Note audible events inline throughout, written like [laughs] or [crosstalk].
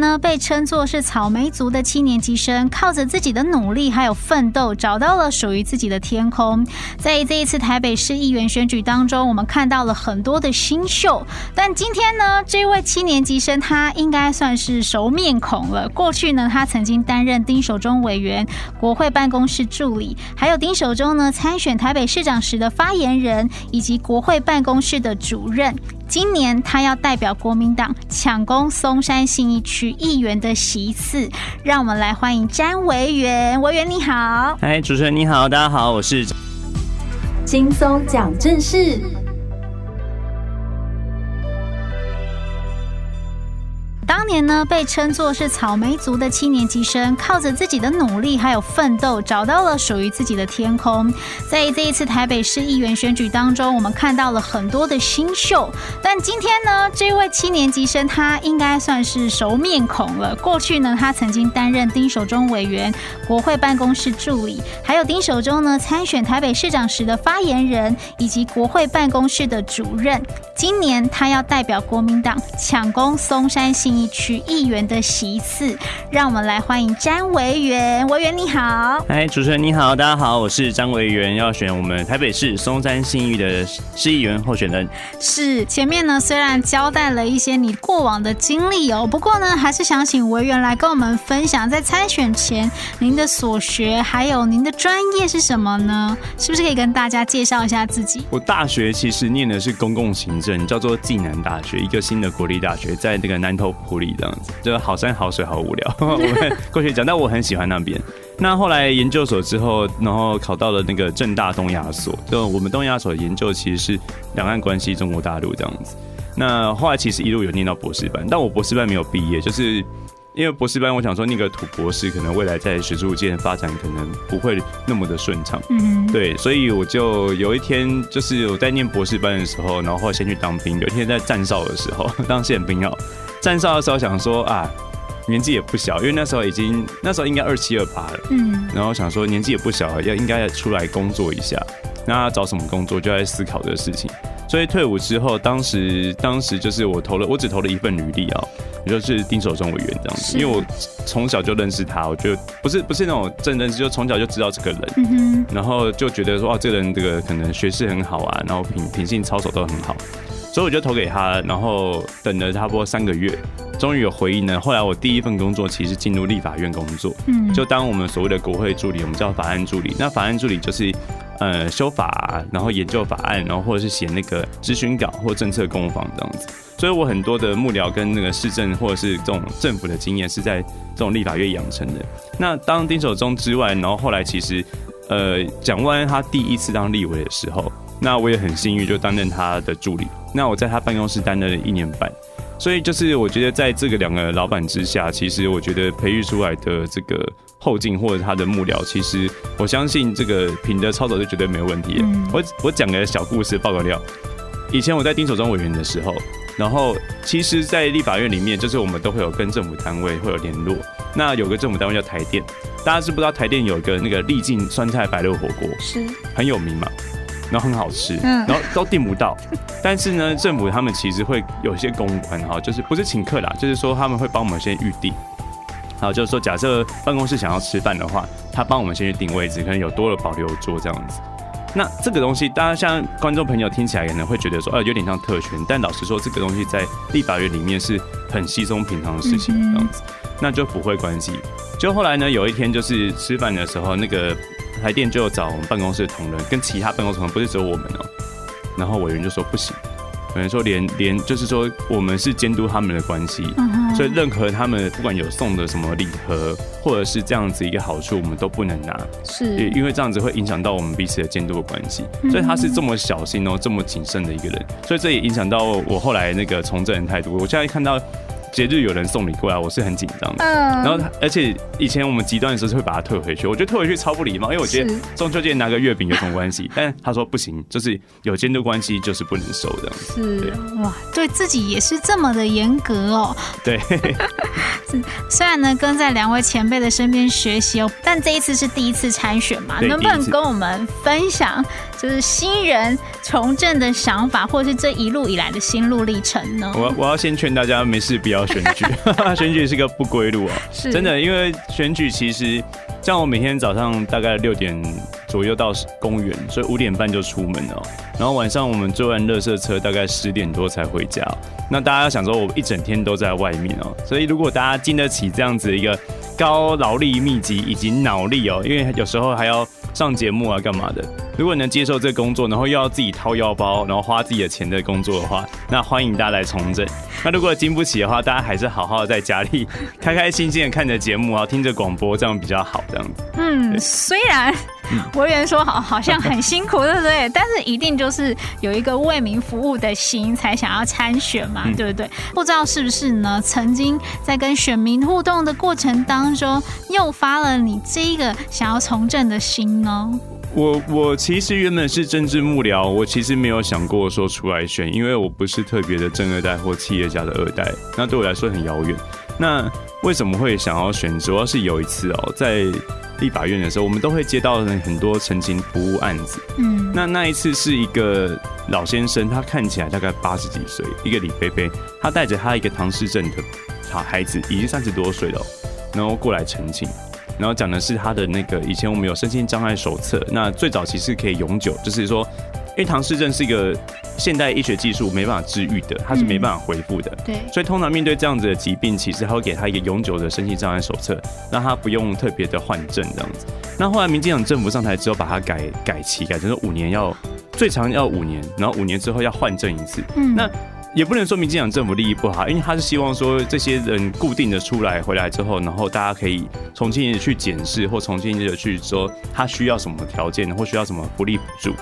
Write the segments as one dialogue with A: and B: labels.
A: 呢，被称作是草莓族的七年级生，靠着自己的努力还有奋斗，找到了属于自己的天空。在这一次台北市议员选举当中，我们看到了很多的新秀。但今天呢，这位七年级生他应该算是熟面孔了。过去呢，他曾经担任丁守中委员、国会办公室助理，还有丁守中呢参选台北市长时的发言人，以及国会办公室的主任。今年他要代表国民党抢攻松山信义区议员的席次，让我们来欢迎詹维元。维元你好，
B: 嗨，主持人你好，大家好，我是
C: 轻松讲正事。
A: 当年呢，被称作是草莓族的七年级生，靠着自己的努力还有奋斗，找到了属于自己的天空。在这一次台北市议员选举当中，我们看到了很多的新秀。但今天呢，这位七年级生他应该算是熟面孔了。过去呢，他曾经担任丁守中委员、国会办公室助理，还有丁守中呢参选台北市长时的发言人，以及国会办公室的主任。今年他要代表国民党抢攻松山新义区议员的席次，让我们来欢迎詹维元。维元你好，
B: 嗨，主持人你好，大家好，我是詹维元，要选我们台北市松山信义的市议员候选人。
A: 是，前面呢虽然交代了一些你过往的经历哦，不过呢还是想请维元来跟我们分享，在参选前您的所学，还有您的专业是什么呢？是不是可以跟大家介绍一下自己？
B: 我大学其实念的是公共行政，叫做暨南大学，一个新的国立大学，在那个南投埔里这样子，就好山好水好无聊。[laughs] 我们过去讲，但我很喜欢那边。那后来研究所之后，然后考到了那个正大东亚所，就我们东亚所的研究其实是两岸关系、中国大陆这样子。那后来其实一路有念到博士班，但我博士班没有毕业，就是。因为博士班，我想说那个土博士可能未来在学术界的发展可能不会那么的顺畅，嗯，对，所以我就有一天就是我在念博士班的时候，然后先去当兵。有一天在站哨的时候，[laughs] 当宪兵哦，站哨的时候想说啊，年纪也不小，因为那时候已经那时候应该二七二八了，嗯，然后想说年纪也不小了，要应该要出来工作一下。那找什么工作就在思考这个事情。所以退伍之后，当时当时就是我投了，我只投了一份履历啊。就是丁守中委员这样子，因为我从小就认识他，我觉得不是不是那种真认识，就从小就知道这个人，然后就觉得说啊，这个人这个可能学识很好啊，然后品品性操守都很好，所以我就投给他，然后等了差不多三个月，终于有回应了。后来我第一份工作其实进入立法院工作，嗯就当我们所谓的国会助理，我们叫法案助理。那法案助理就是呃修法，然后研究法案，然后或者是写那个咨询稿或政策攻防这样子。所以我很多的幕僚跟那个市政或者是这种政府的经验是在这种立法院养成的。那当丁守中之外，然后后来其实，呃，蒋万安他第一次当立委的时候，那我也很幸运就担任他的助理。那我在他办公室担任了一年半。所以就是我觉得在这个两个老板之下，其实我觉得培育出来的这个后进或者他的幕僚，其实我相信这个品德操守是绝对没有问题的。我我讲个小故事，爆个料。以前我在丁守中委员的时候。然后，其实，在立法院里面，就是我们都会有跟政府单位会有联络。那有个政府单位叫台电，大家知不知道台电有一个那个丽晶酸菜白肉火锅，是很有名嘛，然后很好吃，然后都订不到。但是呢，政府他们其实会有一些公关哈，就是不是请客啦，就是说他们会帮我们先预定。好，就是说假设办公室想要吃饭的话，他帮我们先去订位置，可能有多了保留桌这样子。那这个东西，大家像观众朋友听起来可能会觉得说，呃，有点像特权。但老实说，这个东西在立法院里面是很稀松平常的事情，这样子，那就不会关系。就后来呢，有一天就是吃饭的时候，那个台电就找我们办公室的同仁，跟其他办公室同仁，不是只有我们哦、喔。然后委员就说不行。委员说连连就是说，我们是监督他们的关系，所以任何他们不管有送的什么礼盒，或者是这样子一个好处，我们都不能拿，是，因为这样子会影响到我们彼此的监督的关系。所以他是这么小心哦，这么谨慎的一个人，所以这也影响到我后来那个从政的态度。我现在看到。节日有人送礼过来，我是很紧张的。嗯，然后而且以前我们极端的时候是会把它退回去，我觉得退回去超不礼貌，因为我觉得中秋节拿个月饼有什么关系？[laughs] 但他说不行，就是有监督关系就是不能收的。是对
A: 哇，对自己也是这么的严格哦。
B: 对，[laughs]
A: 虽然呢跟在两位前辈的身边学习哦，但这一次是第一次参选嘛，能不能跟我们分享就是新人从政的想法，或是这一路以来的心路历程呢？
B: 我我要先劝大家没事不要选举，[laughs] 选举是个不归路啊！
A: 是
B: 真的，因为选举其实像我每天早上大概六点左右到公园，所以五点半就出门了，然后晚上我们坐完垃圾车大概十点多才回家。那大家要想说，我一整天都在外面哦，所以如果大家经得起这样子一个高劳力密集以及脑力哦，因为有时候还要。上节目啊，干嘛的？如果能接受这个工作，然后又要自己掏腰包，然后花自己的钱的工作的话，那欢迎大家来从政。那如果经不起的话，大家还是好好的在家里开开心心的看着节目啊，听着广播，这样比较好。这样子。
A: 嗯，虽然 [laughs] 委员说好好像很辛苦，对不对？[laughs] 但是一定就是有一个为民服务的心，才想要参选嘛，对不对？不知道是不是呢？曾经在跟选民互动的过程当中，诱发了你这一个想要从政的心呢？
B: 我我其实原本是政治幕僚，我其实没有想过说出来选，因为我不是特别的正二代或企业家的二代，那对我来说很遥远。那为什么会想要选？主要是有一次哦，在立法院的时候，我们都会接到很多澄清服务案子。嗯，那那一次是一个老先生，他看起来大概八十几岁，一个李贝贝，他带着他一个唐氏症的好孩子，已经三十多岁了，然后过来澄清。然后讲的是他的那个以前我们有身心障碍手册，那最早其实可以永久，就是说，因为唐氏症是一个现代医学技术没办法治愈的，它是没办法恢复的。对，所以通常面对这样子的疾病，其实他会给他一个永久的身心障碍手册，让他不用特别的换证这样子。那后来民进党政府上台之后，把它改改期，改成说五年要最长要五年，然后五年之后要换证一次。嗯，那。也不能说民进党政府利益不好，因为他是希望说这些人固定的出来回来之后，然后大家可以重新的去检视或重新的去说他需要什么条件或需要什么福利补助。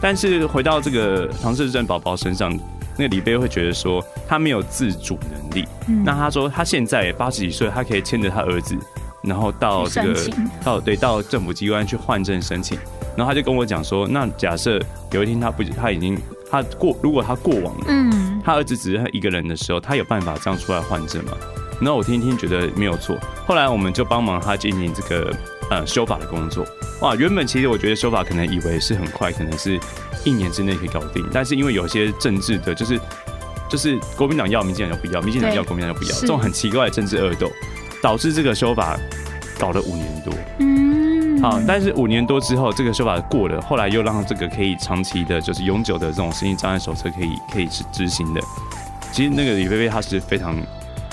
B: 但是回到这个唐氏症宝宝身上，那个李贝会觉得说他没有自主能力。嗯、那他说他现在八十几岁，他可以牵着他儿子，然后到这个到对到政府机关去换证申请。然后他就跟我讲说，那假设有一天他不他已经他过如果他过往了，嗯。他儿子只是他一个人的时候，他有办法这样出来换证吗？然后我听一听，觉得没有错。后来我们就帮忙他进行这个呃修法的工作。哇，原本其实我觉得修法可能以为是很快，可能是一年之内可以搞定。但是因为有些政治的，就是就是国民党要，民进党就不要；民进党要，国民党就不要。这种很奇怪的政治恶斗，导致这个修法搞了五年多。嗯。好，但是五年多之后，这个修法过了，后来又让这个可以长期的，就是永久的这种身心障碍手册可以可以执执行的。其实那个李菲菲她是非常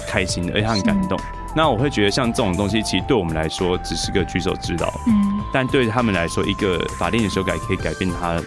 B: 开心的，而且她很感动。那我会觉得像这种东西，其实对我们来说只是个举手之劳，嗯，但对他们来说，一个法令的修改可以改变他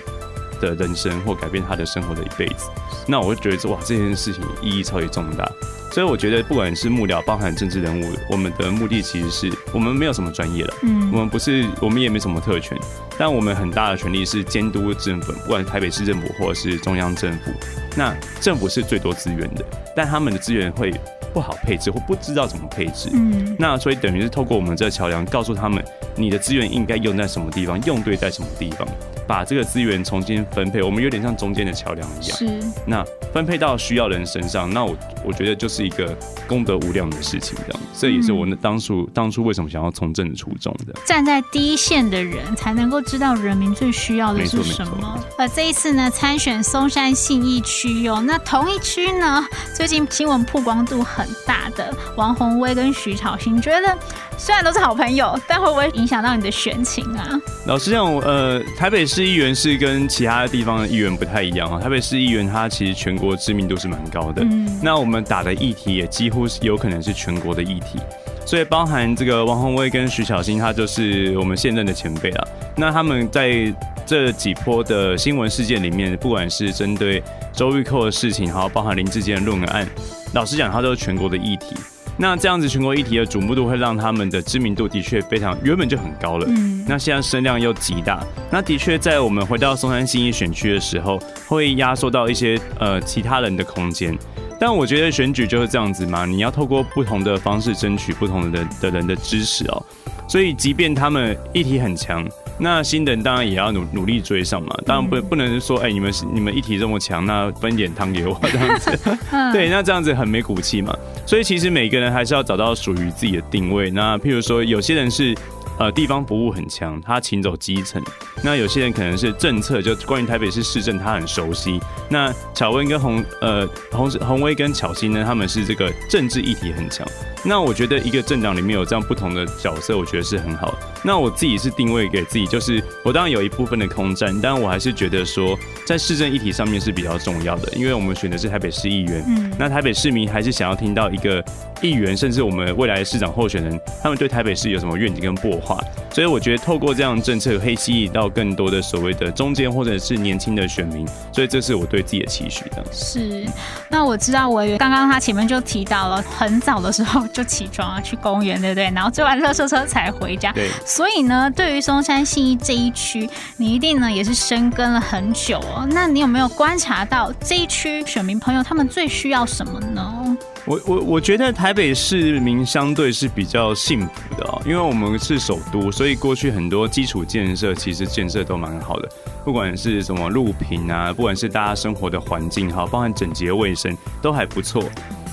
B: 的人生或改变他的生活的一辈子。那我会觉得哇，这件事情意义超级重大。所以我觉得，不管是幕僚，包含政治人物，我们的目的其实是我们没有什么专业了，嗯，我们不是，我们也没什么特权，但我们很大的权利是监督政府，不管是台北市政府或者是中央政府。那政府是最多资源的，但他们的资源会不好配置或不知道怎么配置，嗯，那所以等于是透过我们这个桥梁，告诉他们你的资源应该用在什么地方，用对在什么地方。把这个资源重新分配，我们有点像中间的桥梁一样。是。那分配到需要的人身上，那我我觉得就是一个功德无量的事情，这样。这也是我那当初当初为什么想要从政的初衷的。
A: 站在第一线的人才能够知道人民最需要的是什么。呃，这一次呢，参选松山信义区哟，那同一区呢，最近新闻曝光度很大的王宏威跟徐巧芯，觉得虽然都是好朋友，但会不会影响到你的选情啊？
B: 老实讲，呃，台北市议员是跟其他的地方的议员不太一样哈。台北市议员他其实全国知名度是蛮高的，嗯，那我们打的议题也几乎是有可能是全国的议题，所以包含这个王宏威跟徐小新，他就是我们现任的前辈了。那他们在这几波的新闻事件里面，不管是针对周玉蔻的事情，还有包含林志坚的论文案，老实讲，它都是全国的议题。那这样子全国议题的瞩目度会让他们的知名度的确非常原本就很高了，嗯，那现在声量又极大，那的确在我们回到松山新一选区的时候，会压缩到一些呃其他人的空间。但我觉得选举就是这样子嘛，你要透过不同的方式争取不同的人的人的支持哦。所以即便他们议题很强。那新人当然也要努努力追上嘛，当然不不能说哎、欸，你们你们一体这么强，那分一点汤给我这样子，[laughs] 对，那这样子很没骨气嘛。所以其实每个人还是要找到属于自己的定位。那譬如说，有些人是呃地方服务很强，他请走基层。那有些人可能是政策，就关于台北市市政他很熟悉。那巧温跟洪呃洪洪威跟巧心呢，他们是这个政治议题很强。那我觉得一个政党里面有这样不同的角色，我觉得是很好。那我自己是定位给自己，就是我当然有一部分的空战，但我还是觉得说在市政议题上面是比较重要的，因为我们选的是台北市议员。嗯，那台北市民还是想要听到一个议员，甚至我们未来的市长候选人，他们对台北市有什么愿景跟擘画。所以我觉得透过这样的政策，可以吸引到更多的所谓的中间或者是年轻的选民。所以这是我对自己的期许的。
A: 是，那我知道我刚刚他前面就提到了，很早的时候。就起床啊，去公园，对不对？然后坐完热车车才回家。
B: 对。
A: 所以呢，对于松山信义这一区，你一定呢也是深耕了很久哦。那你有没有观察到这一区选民朋友他们最需要什么呢？
B: 我我我觉得台北市民相对是比较幸福的哦，因为我们是首都，所以过去很多基础建设其实建设都蛮好的，不管是什么路平啊，不管是大家生活的环境哈，包含整洁卫生都还不错。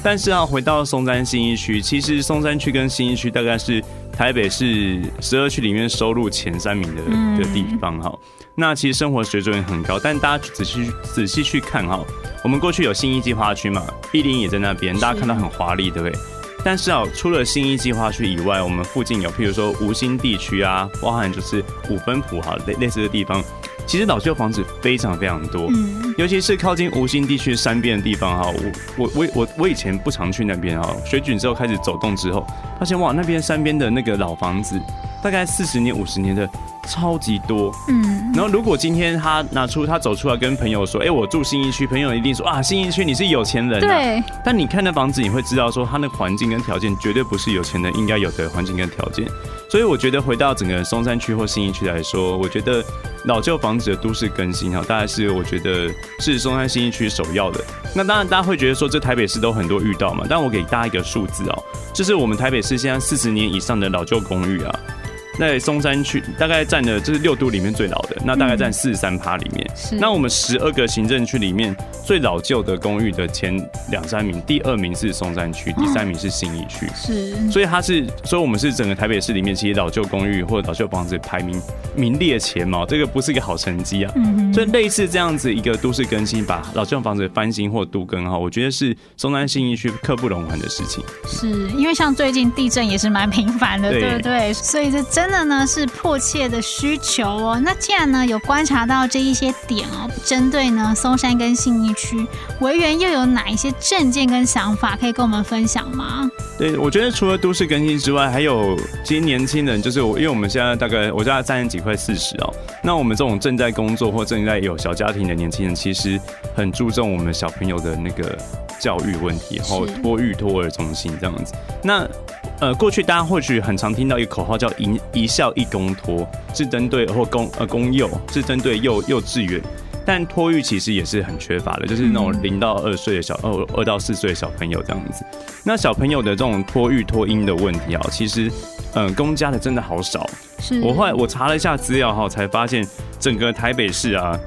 B: 但是啊，回到松山新一区，其实松山区跟新一区大概是台北是十二区里面收入前三名的的地方哈。那其实生活水准也很高，但大家仔细仔细去看哈，我们过去有新一计划区嘛，一零也在那边，大家看到很华丽，对不对？但是啊，除了新一计划区以外，我们附近有譬如说吴兴地区啊，包含就是五分埔哈类类似的地方。其实老旧房子非常非常多，嗯，尤其是靠近吴兴地区山边的地方哈，我我我我我以前不常去那边哈，水准之后开始走动之后，发现哇，那边山边的那个老房子，大概四十年五十年的。超级多，嗯，然后如果今天他拿出他走出来跟朋友说，哎，我住新一区，朋友一定说啊，新一区你是有钱人，
A: 对。
B: 但你看那房子，你会知道说，他那环境跟条件绝对不是有钱人应该有的环境跟条件。所以我觉得回到整个松山区或新一区来说，我觉得老旧房子的都市更新哈，大概是我觉得是松山新一区首要的。那当然大家会觉得说，这台北市都很多遇到嘛，但我给大家一个数字哦，就是我们台北市现在四十年以上的老旧公寓啊。在松山区大概占了，这是六都里面最老的，那大概占四十三趴里面。是。那我们十二个行政区里面最老旧的公寓的前两三名，第二名是松山区，第三名是信义区。是。所以它是，所以我们是整个台北市里面，其实老旧公寓或者老旧房子排名名列前茅，这个不是一个好成绩啊。嗯。所以类似这样子一个都市更新，把老旧房子翻新或都更哈，我觉得是松山信义区刻不容缓的事情。
A: 是因为像最近地震也是蛮频繁的，对不对？所以这真。真的呢是迫切的需求哦。那既然呢有观察到这一些点哦，针对呢松山跟信义区，委员又有哪一些证件跟想法可以跟我们分享吗？
B: 对，我觉得除了都市更新之外，还有其实年轻人，就是我，因为我们现在大概我家三十几快四十哦。那我们这种正在工作或正在有小家庭的年轻人，其实很注重我们小朋友的那个教育问题，然后托育托儿中心这样子。那呃，过去大家或许很常听到一个口号叫“一一校一公托”，是针对或公呃公幼，是针对幼幼稚园，但托育其实也是很缺乏的，就是那种零到二岁的小二二到四岁的小朋友这样子。那小朋友的这种托育托婴的问题啊，其实嗯、呃，公家的真的好少。是我后来我查了一下资料哈，才发现整个台北市啊，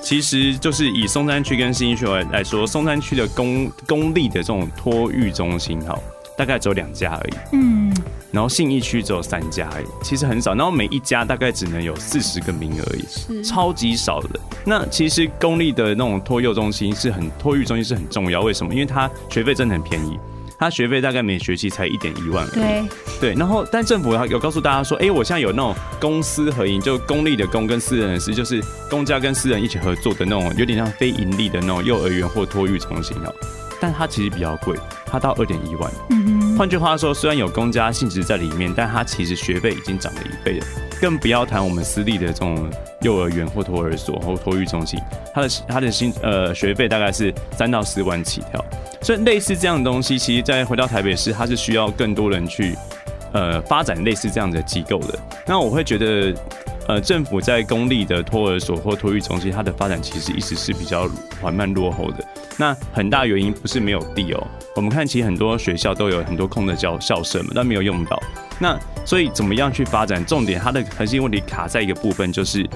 B: 其实就是以松山区跟新义区来来说，松山区的公公立的这种托育中心哈。大概只有两家而已，嗯，然后信义区只有三家而已，其实很少。然后每一家大概只能有四十个名额而已，是超级少的。那其实公立的那种托幼中心是很托育中心是很重要，为什么？因为它学费真的很便宜，它学费大概每学期才一点一万而已。对对。然后，但政府有告诉大家说，哎、欸，我现在有那种公私合营，就公立的公跟私人的私，就是公家跟私人一起合作的那种，有点像非盈利的那种幼儿园或托育中心哦。但它其实比较贵，它到二点一万。嗯哼。换句话说，虽然有公家性质在里面，但它其实学费已经涨了一倍了。更不要谈我们私立的这种幼儿园或托儿所或托育中心，它的它的薪呃学费大概是三到四万起跳。所以类似这样的东西，其实再回到台北市，它是需要更多人去呃发展类似这样的机构的。那我会觉得。呃，政府在公立的托儿所或托育中心，它的发展其实一直是比较缓慢落后的。那很大原因不是没有地哦，我们看其实很多学校都有很多空的教校舍嘛，但没有用到。那所以怎么样去发展？重点它的核心问题卡在一个部分，就是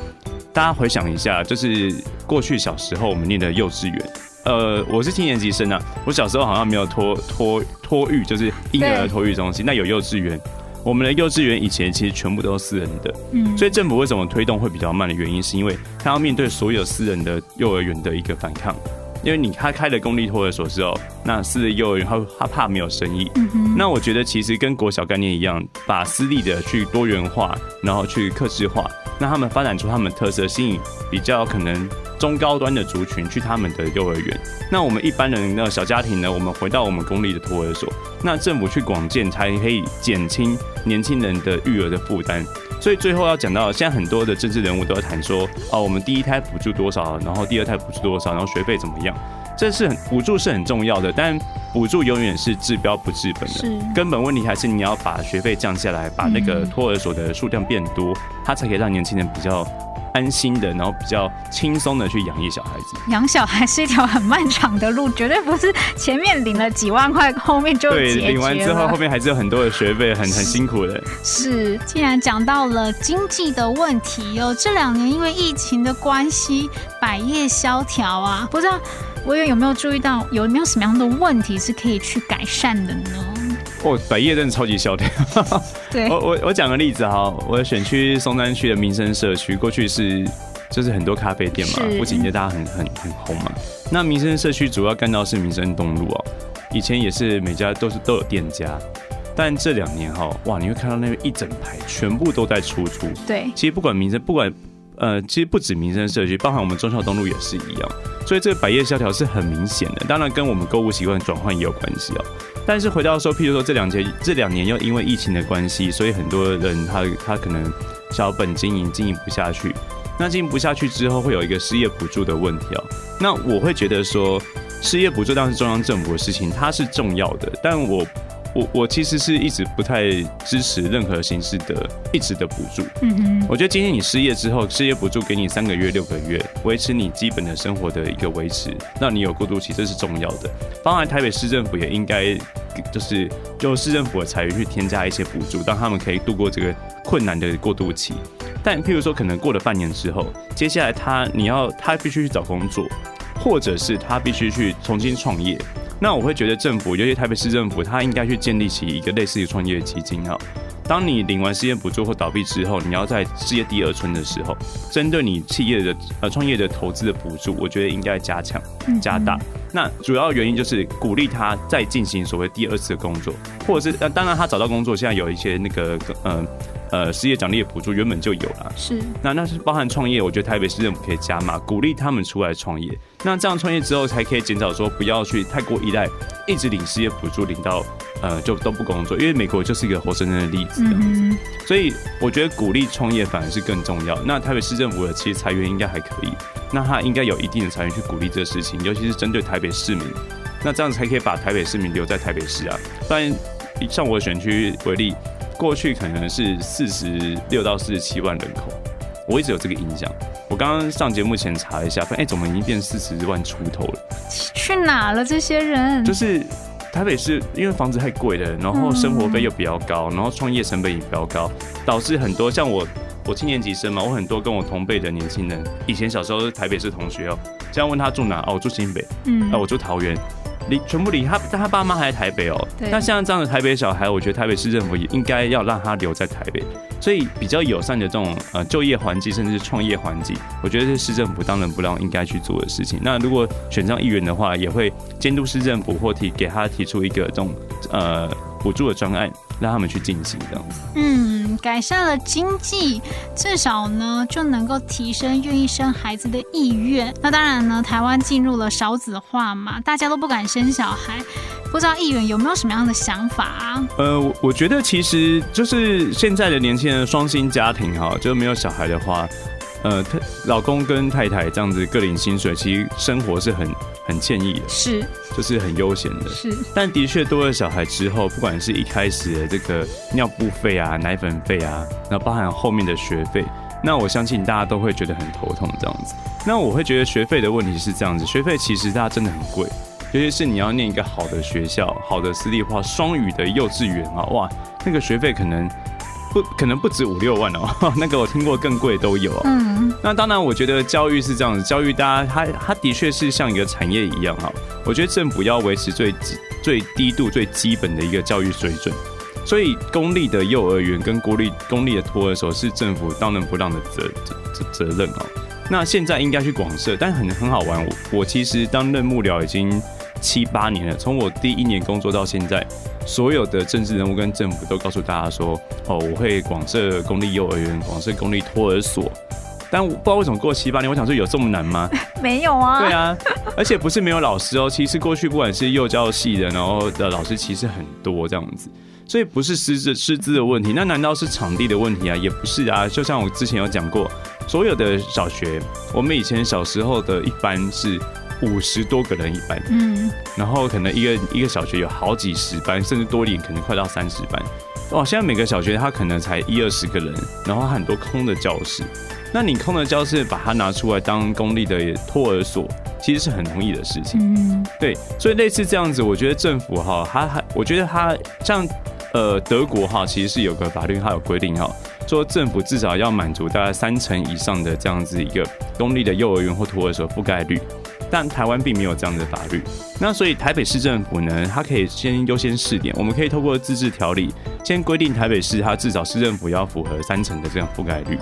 B: 大家回想一下，就是过去小时候我们念的幼稚园。呃，我是七年级生啊，我小时候好像没有托托托育，就是婴儿托育中心，那有幼稚园。我们的幼稚园以前其实全部都是私人的，
A: 嗯，
B: 所以政府为什么推动会比较慢的原因，是因为他要面对所有私人的幼儿园的一个反抗。因为你他开了公立托儿所之后，那私立幼儿园他他怕没有生意。嗯哼。那我觉得其实跟国小概念一样，把私立的去多元化，然后去克制化，那他们发展出他们特色，吸引比较可能中高端的族群去他们的幼儿园。那我们一般人的小家庭呢，我们回到我们公立的托儿所，那政府去广建才可以减轻年轻人的育儿的负担。所以最后要讲到，现在很多的政治人物都在谈说，哦，我们第一胎补助多少，然后第二胎补助多少，然后学费怎么样？这是很补助是很重要的，但补助永远是治标不治本的。
A: 是
B: 根本问题还是你要把学费降下来，把那个托儿所的数量变多，它才可以让年轻人比较安心的，然后比较轻松的去养育小孩子。
A: 养小孩是一条很漫长的路，绝对不是前面领了几万块，后面就
B: 对，领完之后后面还是有很多的学费，很很辛苦的。
A: 是，既然讲到了经济的问题哦，这两年因为疫情的关系，百业萧条啊，不知道委员有没有注意到，有没有什么样的问题是可以去改善的呢？
B: 哦，百业真的超级萧条。
A: 对，[laughs]
B: 我我我讲个例子哈，我的选区松山区的民生社区，过去是就是很多咖啡店嘛，不仅大家很很很红嘛。那民生社区主要干道是民生东路哦，以前也是每家都是都有店家，但这两年哈，哇，你会看到那边一整排全部都在出租。
A: 对，
B: 其实不管民生，不管呃，其实不止民生社区，包含我们忠孝东路也是一样。所以这个百业萧条是很明显的，当然跟我们购物习惯转换也有关系哦。但是回到说，譬如说这两年这两年又因为疫情的关系，所以很多人他他可能小本经营经营不下去。那经营不下去之后，会有一个失业补助的问题哦。那我会觉得说，失业补助当然是中央政府的事情，它是重要的。但我我我其实是一直不太支持任何形式的一直的补助。嗯哼，我觉得今天你失业之后，失业补助给你三个月、六个月，维持你基本的生活的一个维持，让你有过渡期，这是重要的。当然，台北市政府也应该。就是就市政府的财源去添加一些补助，让他们可以度过这个困难的过渡期。但譬如说，可能过了半年之后，接下来他你要他必须去找工作，或者是他必须去重新创业。那我会觉得政府，尤其台北市政府，他应该去建立起一个类似于创业基金哈。当你领完失业补助或倒闭之后，你要在事业第二春的时候，针对你企业的呃创业的投资的补助，我觉得应该加强加大。那主要原因就是鼓励他再进行所谓第二次的工作，或者是呃当然他找到工作，现在有一些那个呃呃失业奖励的补助原本就有了，
A: 是
B: 那那是包含创业，我觉得台北市政府可以加码，鼓励他们出来创业。那这样创业之后才可以减少说不要去太过依赖，一直领失业补助领到。呃，就都不工作，因为美国就是一个活生生的例子这样子，嗯、所以我觉得鼓励创业反而是更重要。那台北市政府的其实裁员应该还可以，那他应该有一定的裁员去鼓励这个事情，尤其是针对台北市民，那这样子才可以把台北市民留在台北市啊。不然，像我的选区为例，过去可能是四十六到四十七万人口，我一直有这个印象。我刚刚上节目前查一下，发现哎，怎么已经变四十万出头了？
A: 去哪了这些人？
B: 就是。台北市因为房子太贵了，然后生活费又比较高，然后创业成本也比较高，导致很多像我，我七年级生嘛，我很多跟我同辈的年轻人，以前小时候是台北市同学哦，这样问他住哪？哦，我住新北，嗯，啊，我住桃园。离全部离他，但他爸妈还在台北哦。那像这样的台北小孩，我觉得台北市政府也应该要让他留在台北，所以比较友善的这种呃就业环境，甚至是创业环境，我觉得是市政府当仁不让应该去做的事情。那如果选上议员的话，也会监督市政府或提给他提出一个这种呃补助的专案，让他们去进行这样子。
A: 嗯。改善了经济，至少呢就能够提升愿意生孩子的意愿。那当然呢，台湾进入了少子化嘛，大家都不敢生小孩。不知道议员有没有什么样的想法啊？
B: 呃，我我觉得其实就是现在的年轻人双薪家庭哈，就没有小孩的话。呃，太老公跟太太这样子各领薪水，其实生活是很很惬意的，
A: 是，
B: 就是很悠闲的，
A: 是。
B: 但的确多了小孩之后，不管是一开始的这个尿布费啊、奶粉费啊，那包含后面的学费，那我相信大家都会觉得很头痛这样子。那我会觉得学费的问题是这样子，学费其实大家真的很贵，尤其是你要念一个好的学校、好的私立化双语的幼稚园啊，哇，那个学费可能。不可能不止五六万哦，[laughs] 那个我听过更贵都有。嗯，那当然，我觉得教育是这样子，教育大家，它它的确是像一个产业一样哈。我觉得政府要维持最最低度、最基本的一个教育水准。所以公立的幼儿园跟国立公立的托儿所是政府当仁不让的责责责任哦。那现在应该去广设，但很很好玩。我我其实当任幕僚已经七八年了，从我第一年工作到现在，所有的政治人物跟政府都告诉大家说，哦，我会广设公立幼儿园，广设公立托儿所。但我不知道为什么过七八年，我想说有这么难吗？
A: 没有啊。
B: 对啊，而且不是没有老师哦。其实过去不管是幼教系的，然后的老师其实很多这样子，所以不是师资师资的问题。那难道是场地的问题啊？也不是啊。就像我之前有讲过，所有的小学，我们以前小时候的一般是五十多个人一班，嗯，然后可能一个一个小学有好几十班，甚至多一点，可能快到三十班。哇，现在每个小学它可能才一二十个人，然后很多空的教室。那你空的教室把它拿出来当公立的托儿所，其实是很容易的事情。嗯，对，所以类似这样子，我觉得政府哈，它还，我觉得它像呃德国哈，其实是有个法律，它有规定哈，说政府至少要满足大概三成以上的这样子一个公立的幼儿园或托儿所覆盖率，但台湾并没有这样的法律。那所以台北市政府呢，它可以先优先试点，我们可以透过自治条例先规定台北市它至少市政府要符合三成的这样覆盖率。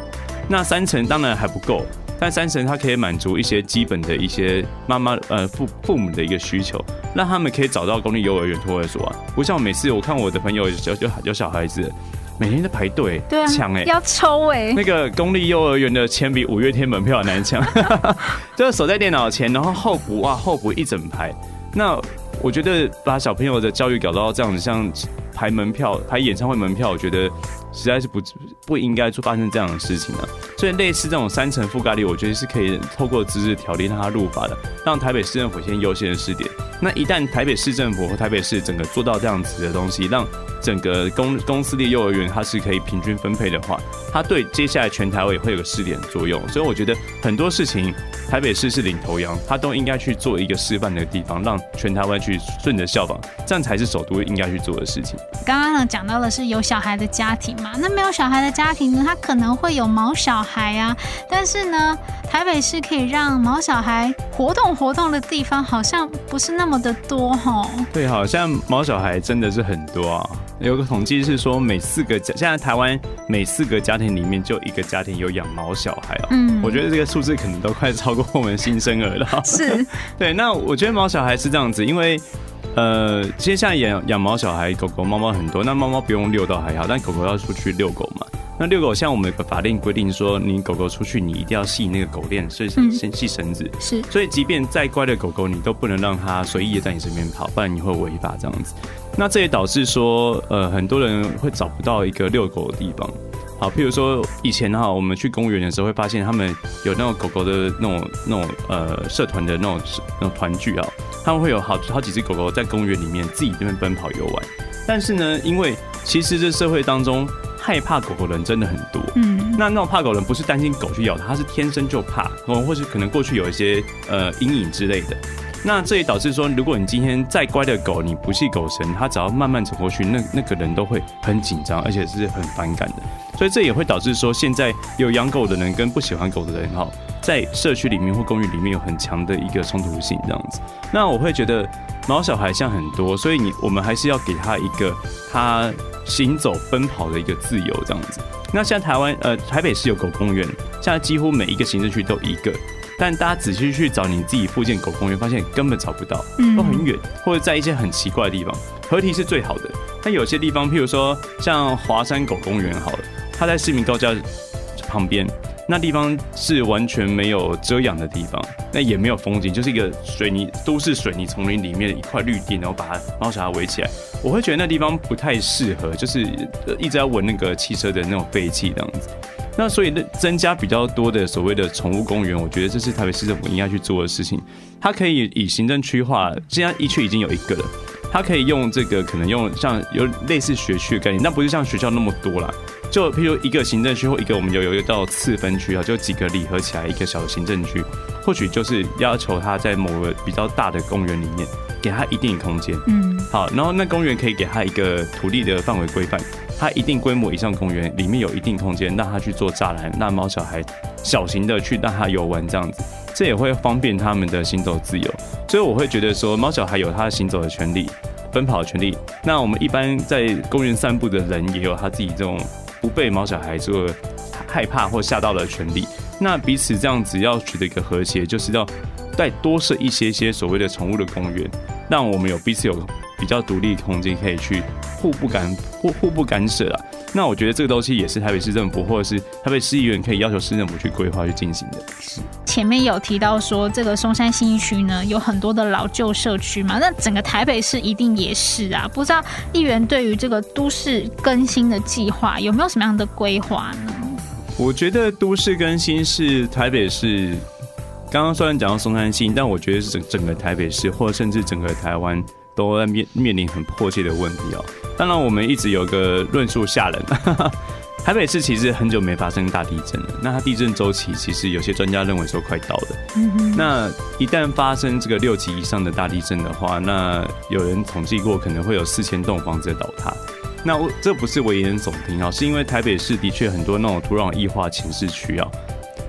B: 那三成当然还不够，但三成它可以满足一些基本的一些妈妈呃父父母的一个需求，让他们可以找到公立幼儿园托儿所啊。不像我每次我看我的朋友有有有小孩子，每天在排队，对啊，抢哎，
A: 要抽哎、欸，
B: 那个公立幼儿园的铅比五月天门票难抢，[laughs] 就是守在电脑前，然后候补哇候补一整排。那我觉得把小朋友的教育搞到这样子，像排门票、排演唱会门票，我觉得。实在是不不应该出发生这样的事情啊，所以类似这种三层覆盖率，我觉得是可以透过自治条例让它入法的，让台北市政府先优先的试点。那一旦台北市政府和台北市整个做到这样子的东西，让整个公公私立幼儿园它是可以平均分配的话，它对接下来全台湾也会有个试点作用。所以我觉得很多事情台北市是领头羊，它都应该去做一个示范的地方，让全台湾去顺着效仿，这样才是首都应该去做的事情。
A: 刚刚呢讲到的是有小孩的家庭嘛，那没有小孩的家庭呢，他可能会有毛小孩啊，但是呢，台北市可以让毛小孩活动活动的地方好像不是那么的多哈。
B: 对，好像毛小孩真的是很多啊。有个统计是说，每四个家，现在台湾每四个家庭里面就一个家庭有养毛小孩啊。嗯，我觉得这个数字可能都快超过我们新生儿了。
A: 是，[laughs]
B: 对。那我觉得毛小孩是这样子，因为呃，其实现在养养毛小孩，狗狗、猫猫很多。那猫猫不用遛到还好，但狗狗要出去遛狗嘛。那遛狗，像我们的法令规定说，你狗狗出去，你一定要系那个狗链，所以先系绳子。是，所以即便再乖的狗狗，你都不能让它随意的在你身边跑，不然你会违法这样子。那这也导致说，呃，很多人会找不到一个遛狗的地方。好，譬如说以前哈，我们去公园的时候会发现，他们有那种狗狗的那种那种呃社团的那种那种团聚啊，他们会有好好几只狗狗在公园里面自己这边奔跑游玩。但是呢，因为其实这社会当中。害怕狗狗的人真的很多，嗯，那那种怕狗人不是担心狗去咬它，它是天生就怕，哦，或是可能过去有一些呃阴影之类的。那这也导致说，如果你今天再乖的狗，你不系狗绳，它只要慢慢走过去，那那个人都会很紧张，而且是很反感的。所以这也会导致说，现在有养狗的人跟不喜欢狗的人哈，在社区里面或公寓里面有很强的一个冲突性这样子。那我会觉得毛小孩像很多，所以你我们还是要给他一个他。行走奔跑的一个自由这样子。那现在台湾呃台北市有狗公园，现在几乎每一个行政区都一个。但大家仔细去找你自己附近狗公园，发现根本找不到，都很远，或者在一些很奇怪的地方。合体是最好的，但有些地方，譬如说像华山狗公园好了，它在市民高架旁边。那地方是完全没有遮阳的地方，那也没有风景，就是一个水泥都市水泥丛林里面的一块绿地，然后把它猫小孩围起来。我会觉得那地方不太适合，就是一直要闻那个汽车的那种废气这样子。那所以增加比较多的所谓的宠物公园，我觉得这是台北市政府应该去做的事情。它可以以行政区划，现在一区已经有一个了，它可以用这个可能用像有类似学区的概念，但不是像学校那么多啦。就譬如一个行政区或一个我们有有一个叫次分区啊，就几个里合起来一个小的行政区，或许就是要求他在某个比较大的公园里面给他一定空间，嗯，好，然后那公园可以给他一个土地的范围规范，他一定规模以上公园里面有一定空间，让他去做栅栏，让猫小孩小型的去让他游玩这样子，这也会方便他们的行走自由，所以我会觉得说猫小孩有他行走的权利。奔跑的权利。那我们一般在公园散步的人也有他自己这种不被毛小孩这个害怕或吓到的权利。那彼此这样子要取得一个和谐，就是要再多设一些些所谓的宠物的公园，让我们有彼此有比较独立空间，可以去互不干互互不干涉啊。那我觉得这个东西也是台北市政府或者是台北市议员可以要求市政府去规划去进行的。是
A: 前面有提到说，这个松山信义区呢有很多的老旧社区嘛，那整个台北市一定也是啊。不知道议员对于这个都市更新的计划有没有什么样的规划呢？
B: 我觉得都市更新是台北市。刚刚虽然讲到松山新，但我觉得是整整个台北市，或甚至整个台湾都在面面临很迫切的问题哦。当然，我们一直有个论述吓人，[laughs] 台北市其实很久没发生大地震了。那它地震周期其实有些专家认为说快到了。那一旦发生这个六级以上的大地震的话，那有人统计过可能会有四千栋房子倒塌。那这不是危言耸听啊，是因为台北市的确很多那种土壤异化潜势区啊。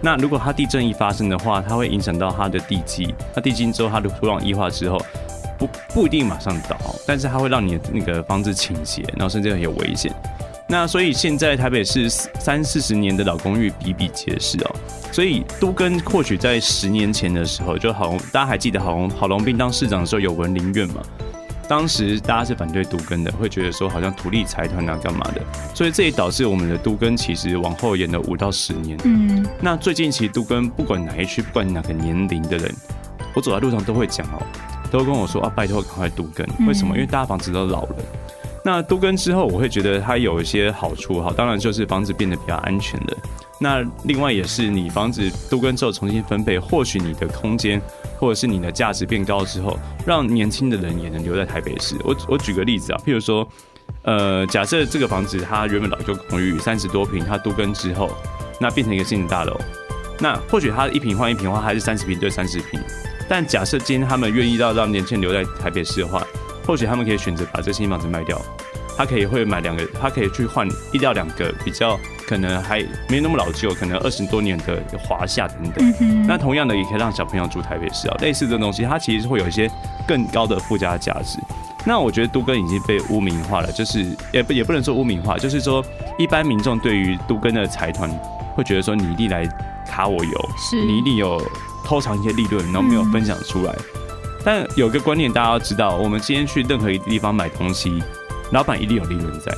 B: 那如果它地震一发生的话，它会影响到它的地基。那地基之后，它的土壤异化之后。不不一定马上倒，但是它会让你的那个房子倾斜，然后甚至很有危险。那所以现在台北市三四十年的老公寓比比皆是哦。所以都跟或许在十年前的时候，就郝龙，大家还记得郝龙郝龙斌当市长的时候有文林院嘛？当时大家是反对都更的，会觉得说好像土地财团啊干嘛的。所以这也导致我们的都更其实往后延了五到十年。嗯。那最近其实都更不管哪一区，不管哪个年龄的人，我走在路上都会讲哦。都跟我说啊，拜托赶快都更，为什么？因为大家房子都老了。那都更之后，我会觉得它有一些好处哈，当然就是房子变得比较安全了。那另外也是你房子都更之后重新分配，或许你的空间或者是你的价值变高之后，让年轻的人也能留在台北市。我我举个例子啊，譬如说，呃，假设这个房子它原本老旧公寓三十多平，它都更之后，那变成一个新的大楼，那或许它一平换一平的话，还是三十平对三十坪。但假设今天他们愿意到让年轻人留在台北市的话，或许他们可以选择把这新房子卖掉，他可以会买两个，他可以去换一到两个比较可能还没那么老旧，可能二十多年的华夏等等。那同样的也可以让小朋友住台北市啊，类似的东西，它其实会有一些更高的附加价值。那我觉得都更已经被污名化了，就是也不也不能说污名化，就是说一般民众对于都更的财团会觉得说你一定来卡我油，是你一定有。偷藏一些利润，然后没有分享出来。嗯、但有个观念，大家要知道，我们今天去任何一个地方买东西，老板一定有利润在。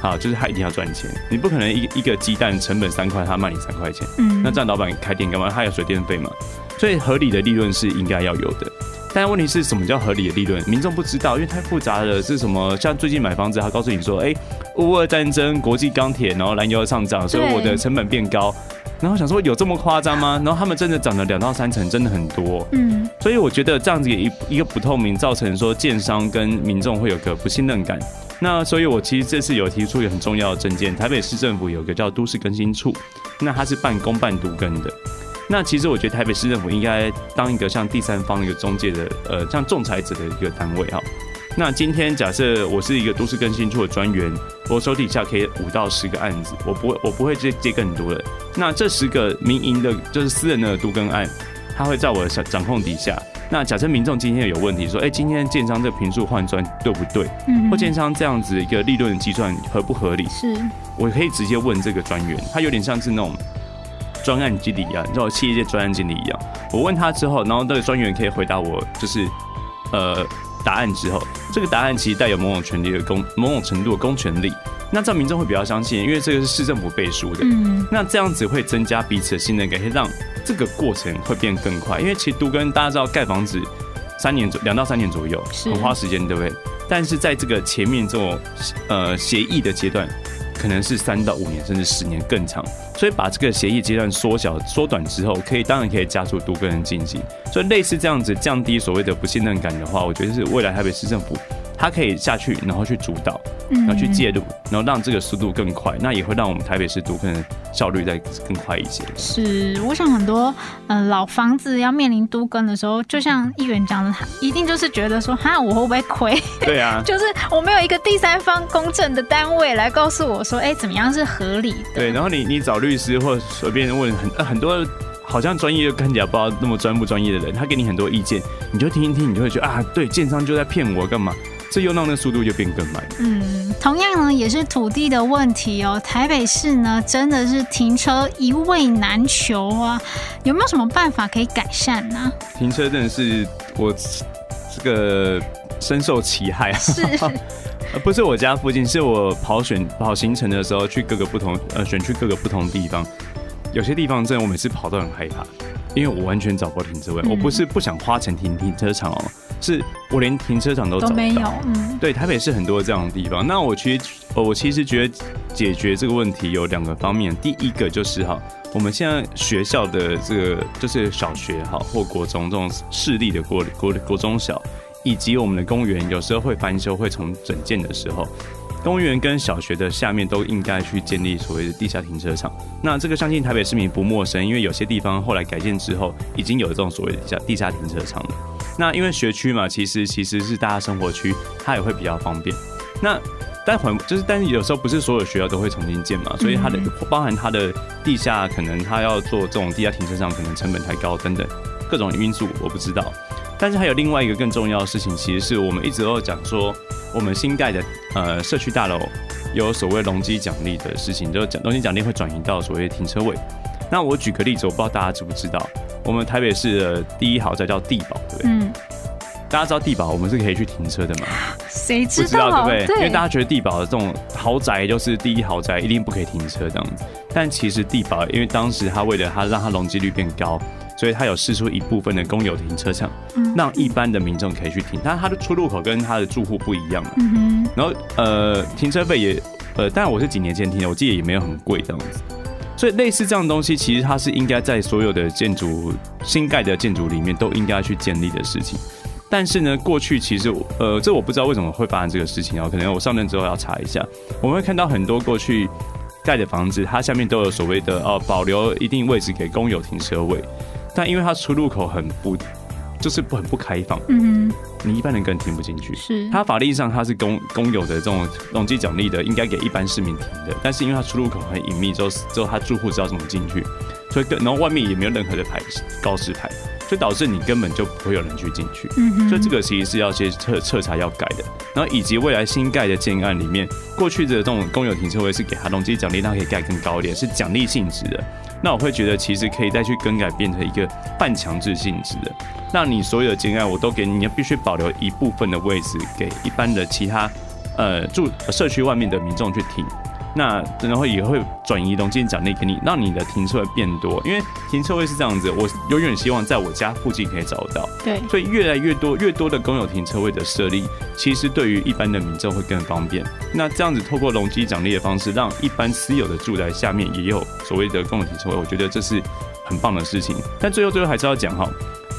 B: 好，就是他一定要赚钱。你不可能一一个鸡蛋成本三块，他卖你三块钱。嗯，那这样老板开店干嘛？他有水电费嘛？所以合理的利润是应该要有的。但问题是什么叫合理的利润？民众不知道，因为太复杂了。是什么？像最近买房子，他告诉你说，哎、欸，乌俄战争、国际钢铁，然后燃油上涨，所以我的成本变高。然后想说有这么夸张吗？然后他们真的涨了两到三成，真的很多。嗯，所以我觉得这样子一一个不透明，造成说建商跟民众会有个不信任感。那所以我其实这次有提出一个很重要的证件，台北市政府有个叫都市更新处，那它是半公半都更的。那其实我觉得台北市政府应该当一个像第三方一个中介的，呃，像仲裁者的一个单位哈。那今天假设我是一个都市更新处的专员，我手底下可以五到十个案子，我不会我不会接接更多的。那这十个民营的，就是私人的都更案，它会在我的掌控底下。那假设民众今天有问题，说，哎、今天建商这坪数换砖对不对？嗯，或建商这样子一个利润计算合不合理？是，我可以直接问这个专员，他有点像是那种专案经理一样，你知道企业界专案经理一样。我问他之后，然后那个专员可以回答我，就是呃。答案之后，这个答案其实带有某种权利的公，某种程度的公权力。那这样民众会比较相信，因为这个是市政府背书的。嗯。那这样子会增加彼此的信任感，可以让这个过程会变更快。因为其实都跟大家知道，盖房子三年左两到三年左右，很花时间，对不对？但是在这个前面这种呃协议的阶段。可能是三到五年，甚至十年更长，所以把这个协议阶段缩小、缩短之后，可以当然可以加速多个人进行。所以类似这样子降低所谓的不信任感的话，我觉得是未来台北市政府。他可以下去，然后去主导，然后去介入，然后让这个速度更快，那也会让我们台北市都更效率再更快一些。
A: 是，我想很多嗯老房子要面临都更的时候，就像议员讲的，他一定就是觉得说，哈，我会不会亏？
B: 对啊，[laughs]
A: 就是我没有一个第三方公正的单位来告诉我说，哎，怎么样是合理的？
B: 对，然后你你找律师或随便问很很多，好像专业又看起来不知道那么专不专业的人，他给你很多意见，你就听一听，你就会觉得啊，对，建商就在骗我干嘛？这又让那速度就变更慢。
A: 嗯，同样呢也是土地的问题哦。台北市呢真的是停车一位难求啊，有没有什么办法可以改善呢？
B: 停车真的是我这个深受其害啊。
A: 是。[laughs]
B: 不是我家附近，是我跑选跑行程的时候去各个不同呃选去各个不同地方，有些地方真的我每次跑都很害怕，因为我完全找不到停车位。嗯、我不是不想花钱停停车场哦，是我连停车场都找不到。没有。嗯，对，台北市很多这样的地方。那我其实我其实觉得解决这个问题有两个方面，第一个就是哈，我们现在学校的这个就是小学哈或国中这种市立的国国国中小。以及我们的公园有时候会翻修，会重整建的时候，公园跟小学的下面都应该去建立所谓的地下停车场。那这个相信台北市民不陌生，因为有些地方后来改建之后，已经有这种所谓的地下地下停车场了。那因为学区嘛，其实其实是大家生活区，它也会比较方便。那但环就是，但是有时候不是所有学校都会重新建嘛，所以它的包含它的地下可能它要做这种地下停车场，可能成本太高等等各种因素，我不知道。但是还有另外一个更重要的事情，其实是我们一直都讲说，我们新盖的呃社区大楼有所谓容积奖励的事情，就奖容积奖励会转移到所谓停车位。那我举个例子，我不知道大家知不知道，我们台北市的第一豪宅叫地宝，对不对？嗯。大家知道地宝，我们是可以去停车的吗？[laughs]
A: 谁知道？
B: 对不对？
A: 对。
B: 因为大家觉得地宝的这种豪宅就是第一豪宅，一定不可以停车这样子。但其实地宝，因为当时他为了他让它容积率变高。所以它有试出一部分的公有停车场，让一般的民众可以去停。但它的出入口跟它的住户不一样。然后呃，停车费也呃，当然我是几年前停的，我记得也没有很贵这样子。所以类似这样的东西，其实它是应该在所有的建筑新盖的建筑里面都应该去建立的事情。但是呢，过去其实呃，这我不知道为什么会发生这个事情啊。可能我上任之后要查一下。我们会看到很多过去盖的房子，它下面都有所谓的哦，保留一定位置给公有停车位。但因为它出入口很不，就是不很不开放，嗯哼，你一般人根本停不进去。是，它法律上它是公公有的这种容积奖励的，应该给一般市民停的。但是因为它出入口很隐秘，之后之后它住户知道怎么进去，所以然后外面也没有任何的牌告示牌，所以导致你根本就不会有人去进去。所以这个其实是要先彻彻查要改的。然后以及未来新盖的建案里面，过去的这种公有停车位是给它容积奖励，它可以盖更高一点，是奖励性质的。那我会觉得，其实可以再去更改，变成一个半强制性质的，那你所有的建案我都给你，你必须保留一部分的位置给一般的其他，呃，住社区外面的民众去停。那然后也会转移容积奖励给你，让你的停车位变多。因为停车位是这样子，我永远希望在我家附近可以找得到。对，所以越来越多、越多的公有停车位的设立，其实对于一般的民众会更方便。那这样子透过容积奖励的方式，让一般私有的住宅下面也有所谓的公有停车位，我觉得这是很棒的事情。但最后最后还是要讲哈。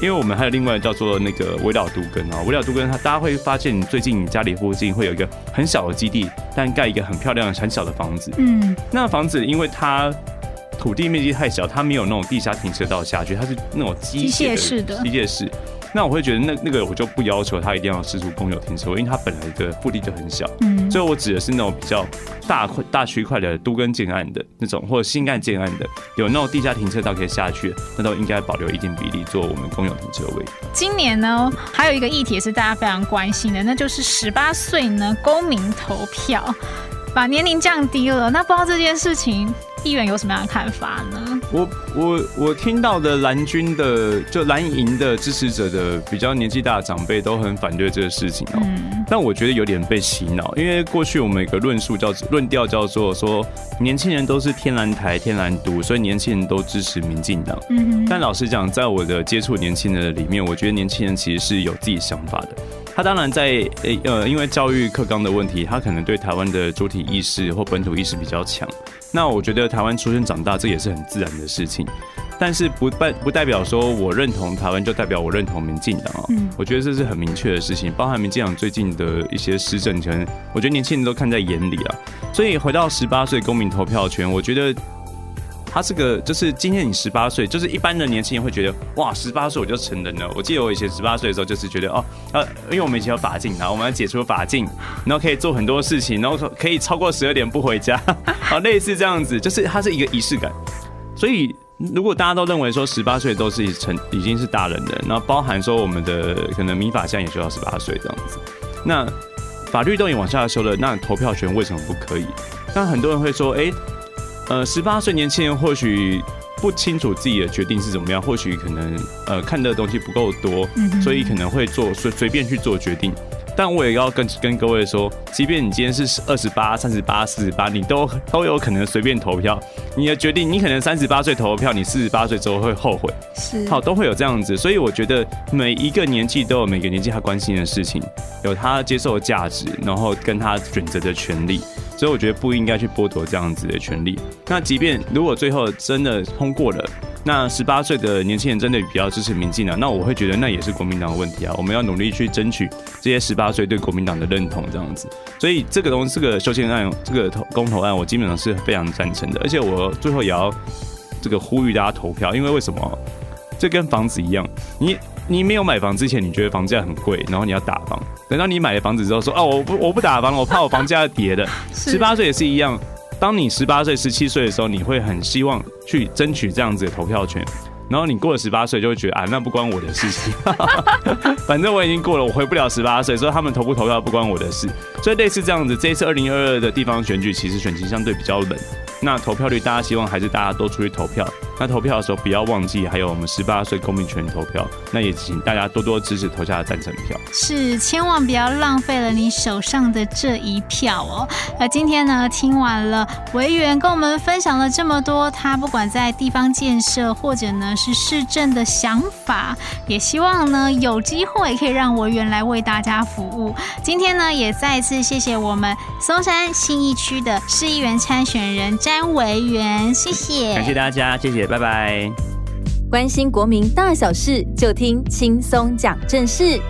B: 因为我们还有另外叫做那个微老都更啊，微老杜根，它大家会发现，最近你家里附近会有一个很小的基地，但盖一个很漂亮、很小的房子。嗯，那房子因为它土地面积太小，它没有那种地下停车道下去，它是那种机械式的机械式。那我会觉得那那个我就不要求他一定要释出公有停车位，因为它本来的腹地就很小。嗯，所以我指的是那种比较大块大区块的都更建案的那种，或者新干建案的，有那种地下停车道可以下去，那都应该保留一定比例做我们公有停车位。
A: 今年呢，还有一个议题是大家非常关心的，那就是十八岁呢公民投票，把年龄降低了。那不知道这件事情。议员有什么样的看法呢？
B: 我我我听到的蓝军的就蓝营的支持者的比较年纪大的长辈都很反对这个事情哦。嗯。但我觉得有点被洗脑，因为过去我们有个论述叫论调叫做说年轻人都是天蓝台天蓝独，所以年轻人都支持民进党。嗯。但老实讲，在我的接触年轻人的里面，我觉得年轻人其实是有自己想法的。他当然在诶呃，因为教育课纲的问题，他可能对台湾的主体意识或本土意识比较强。那我觉得台湾出生长大，这也是很自然的事情，但是不代不代表说我认同台湾就代表我认同民进党啊。嗯，我觉得这是很明确的事情，包含民进党最近的一些施政权，我觉得年轻人都看在眼里啊。所以回到十八岁公民投票权，我觉得他这个就是今天你十八岁，就是一般的年轻人会觉得哇，十八岁我就成人了。我记得我以前十八岁的时候，就是觉得哦，呃，因为我们以前有发禁啊，我们要解除法禁，然后可以做很多事情，然后可以超过十二点不回家。啊，[laughs] 类似这样子，就是它是一个仪式感。所以，如果大家都认为说十八岁都是成已经是大人的，然后包含说我们的可能民法现在也就要十八岁这样子，那法律都已经往下修了，那投票权为什么不可以？那很多人会说，哎、呃，十八岁年轻人或许不清楚自己的决定是怎么样，或许可能呃看的东西不够多，所以可能会做随随便去做决定。但我也要跟跟各位说，即便你今天是二十八、三十八、四十八，你都都有可能随便投票。你的决定，你可能三十八岁投票，你四十八岁之后会后悔，
A: 是
B: 好都会有这样子。所以我觉得每一个年纪都有每个年纪他关心的事情，有他接受的价值，然后跟他选择的权利。所以我觉得不应该去剥夺这样子的权利。那即便如果最后真的通过了。那十八岁的年轻人真的比较支持民进党，那我会觉得那也是国民党的问题啊。我们要努力去争取这些十八岁对国民党的认同，这样子。所以这个东西，这个修宪案，这个投公投案，我基本上是非常赞成的。而且我最后也要这个呼吁大家投票，因为为什么？这跟房子一样，你你没有买房之前，你觉得房价很贵，然后你要打房。等到你买了房子之后，说哦，我不我不打房了，我怕我房价要跌的。[laughs] 十八岁也是一样。当你十八岁、十七岁的时候，你会很希望去争取这样子的投票权，然后你过了十八岁就会觉得啊，那不关我的事情，[laughs] 反正我已经过了，我回不了十八岁，所以他们投不投票不关我的事。所以类似这样子，这一次二零二二的地方选举，其实选情相对比较冷。那投票率，大家希望还是大家都出去投票。那投票的时候不要忘记，还有我们十八岁公民权投票。那也请大家多多支持投下的赞成票。
A: 是，千万不要浪费了你手上的这一票哦。那今天呢，听完了维园跟我们分享了这么多，他不管在地方建设或者呢是市政的想法，也希望呢有机会可以让维园来为大家服务。今天呢，也再一次谢谢我们松山新义区的市议员参选人詹维元，谢谢，
B: 感谢大家，谢谢，拜拜。
C: 关心国民大小事，就听轻松讲正事。